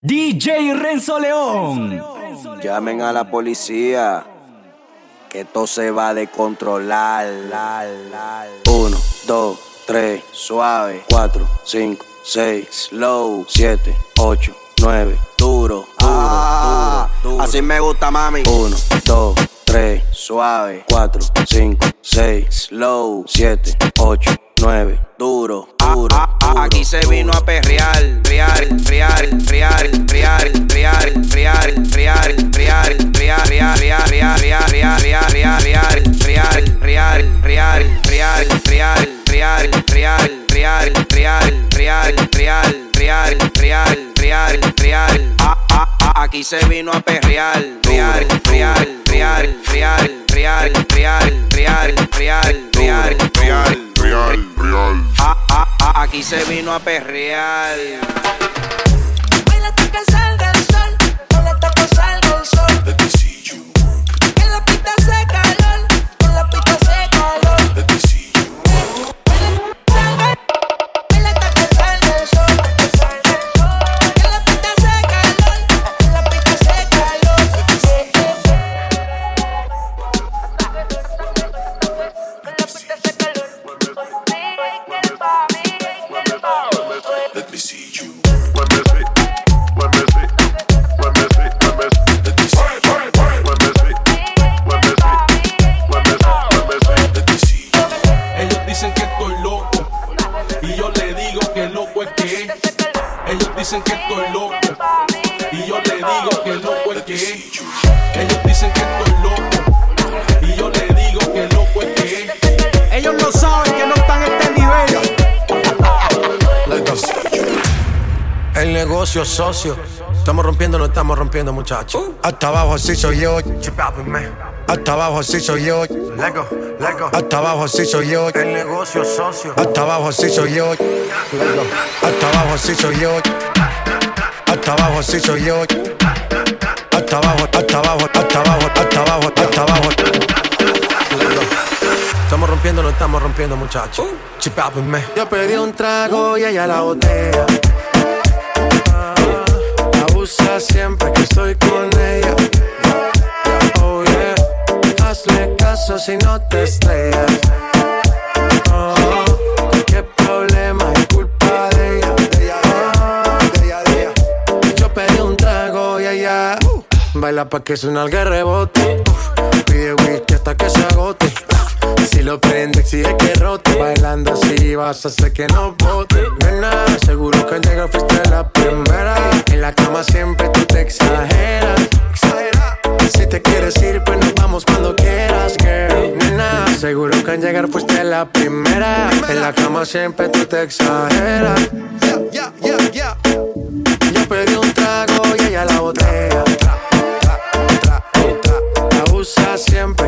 DJ Renzo León. Llamen a la policía. Que esto se va a descontrolar. Uno, dos, tres, suave. Cuatro, cinco, seis, slow. Siete, ocho, nueve, duro, duro, duro, Así me gusta, mami. Uno, dos, tres, suave. Cuatro, cinco, seis, slow. Siete, ocho, duro, duro. Aquí se vino a perrear, real, real, real, vino a perrear. El negocio socio. Estamos rompiendo, no estamos rompiendo, muchachos. Hasta abajo así soy yo. Hasta abajo así soy yo. Hasta abajo así soy yo. El negocio socio. Hasta abajo así soy yo. Hasta abajo así soy yo. Hasta abajo así soy yo. Hasta abajo, hasta abajo, hasta abajo, hasta abajo, hasta abajo. Estamos rompiendo, no estamos rompiendo, muchachos. Chipápenme. Yo pedí un trago y ella la botella. Siempre que estoy con ella. Oh yeah. Hazle caso si no te estrellas. Oh, qué problema es culpa de ella. De ella, de ella, de ella. Yo pedí un trago y ella baila pa' que suena el rebote. Uf, Pide whisky hasta que se agote. Lo prende, exige que rote. Bailando así vas a hacer que no bote. Nena, seguro que al llegar fuiste la primera. En la cama siempre tú te exageras. Exagera. Si te quieres ir, pues nos vamos cuando quieras, girl. Nena, seguro que al llegar fuiste la primera. En la cama siempre tú te exageras. Yeah, yeah, yeah, Yo pedí un trago y ella la botella. Abusa siempre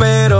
Pero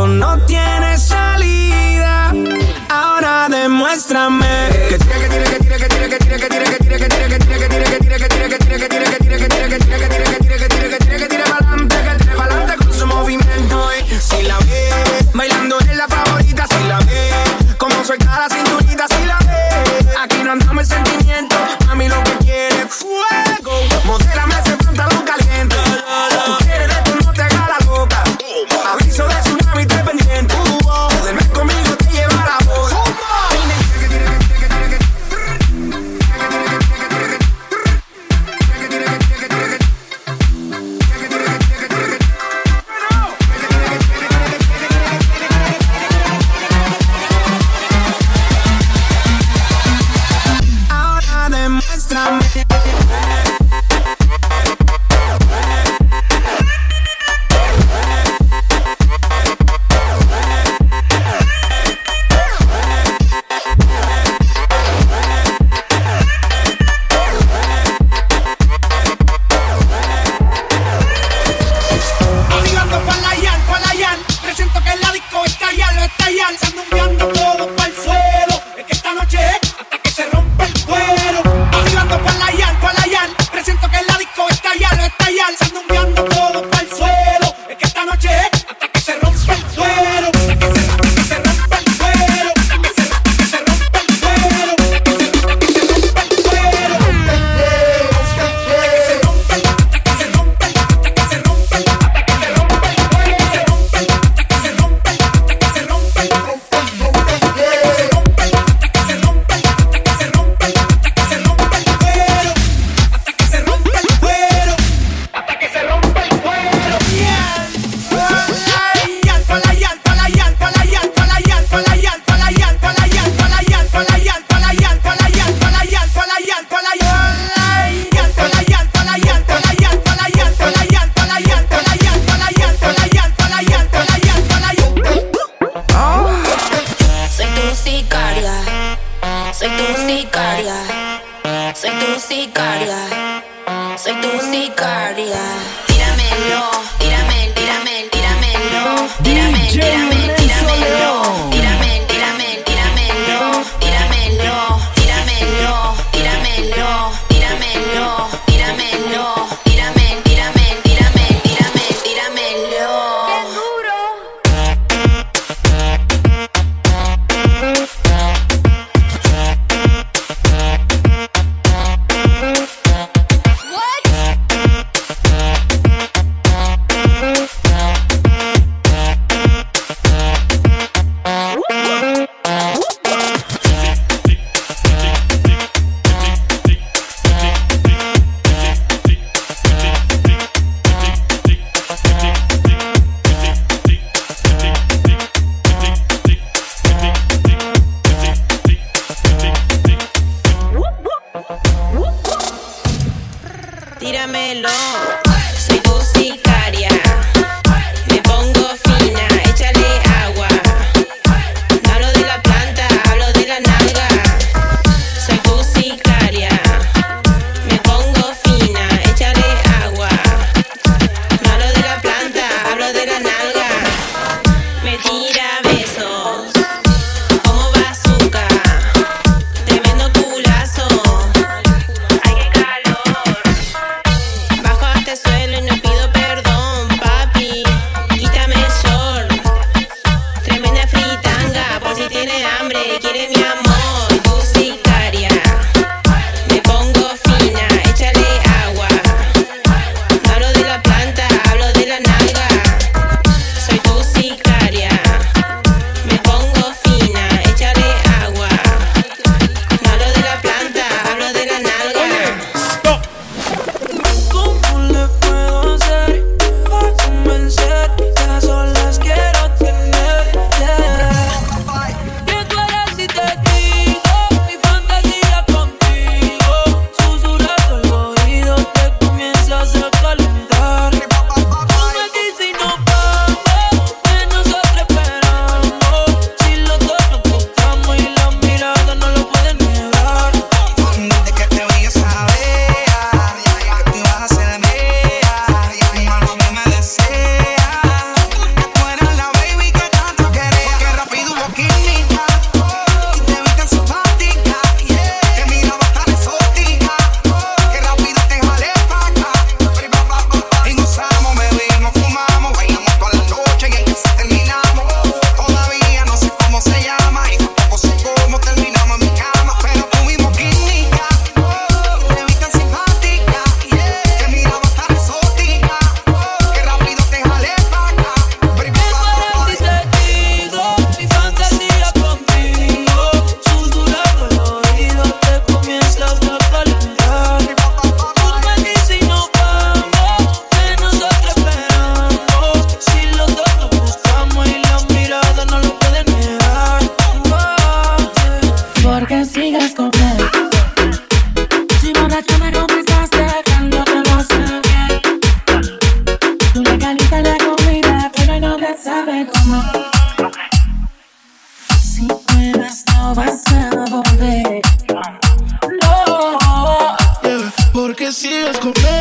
Nigeria. no vas a volver. No, yeah, porque sigues conmigo.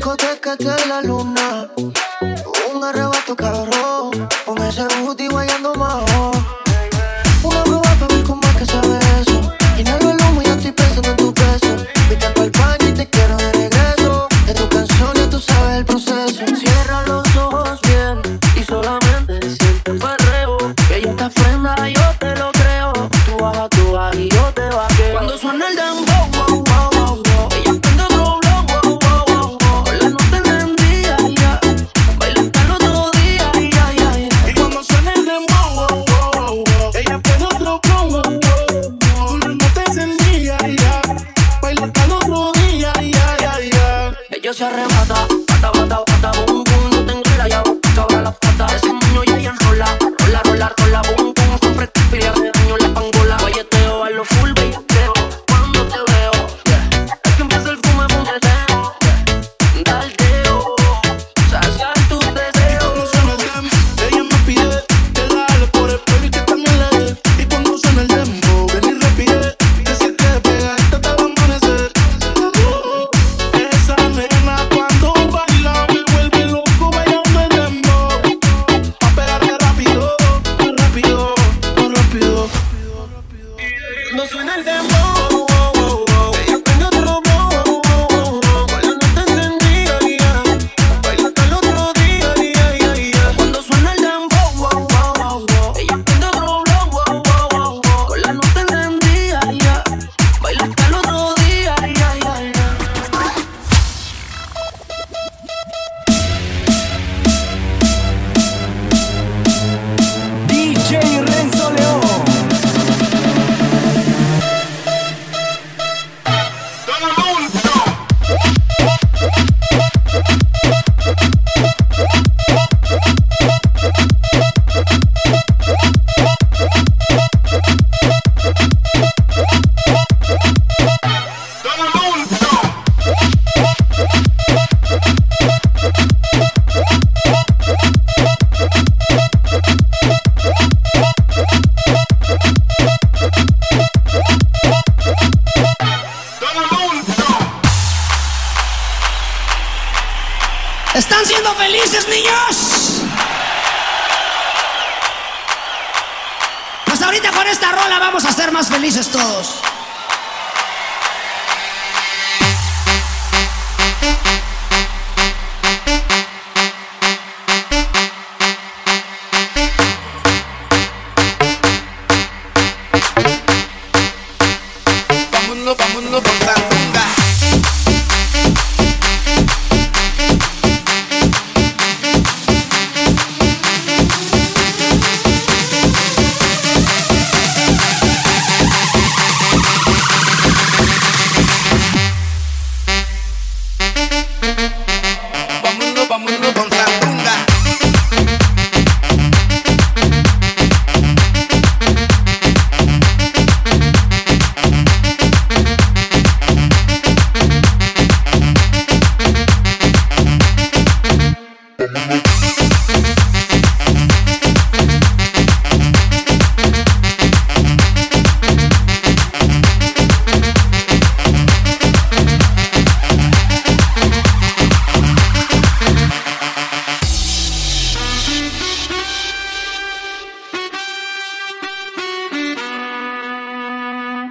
discotecas de la luna. Un arrebato cabrón. Con ese booty felices, niños! Pues ahorita con esta rola vamos a ser más felices todos.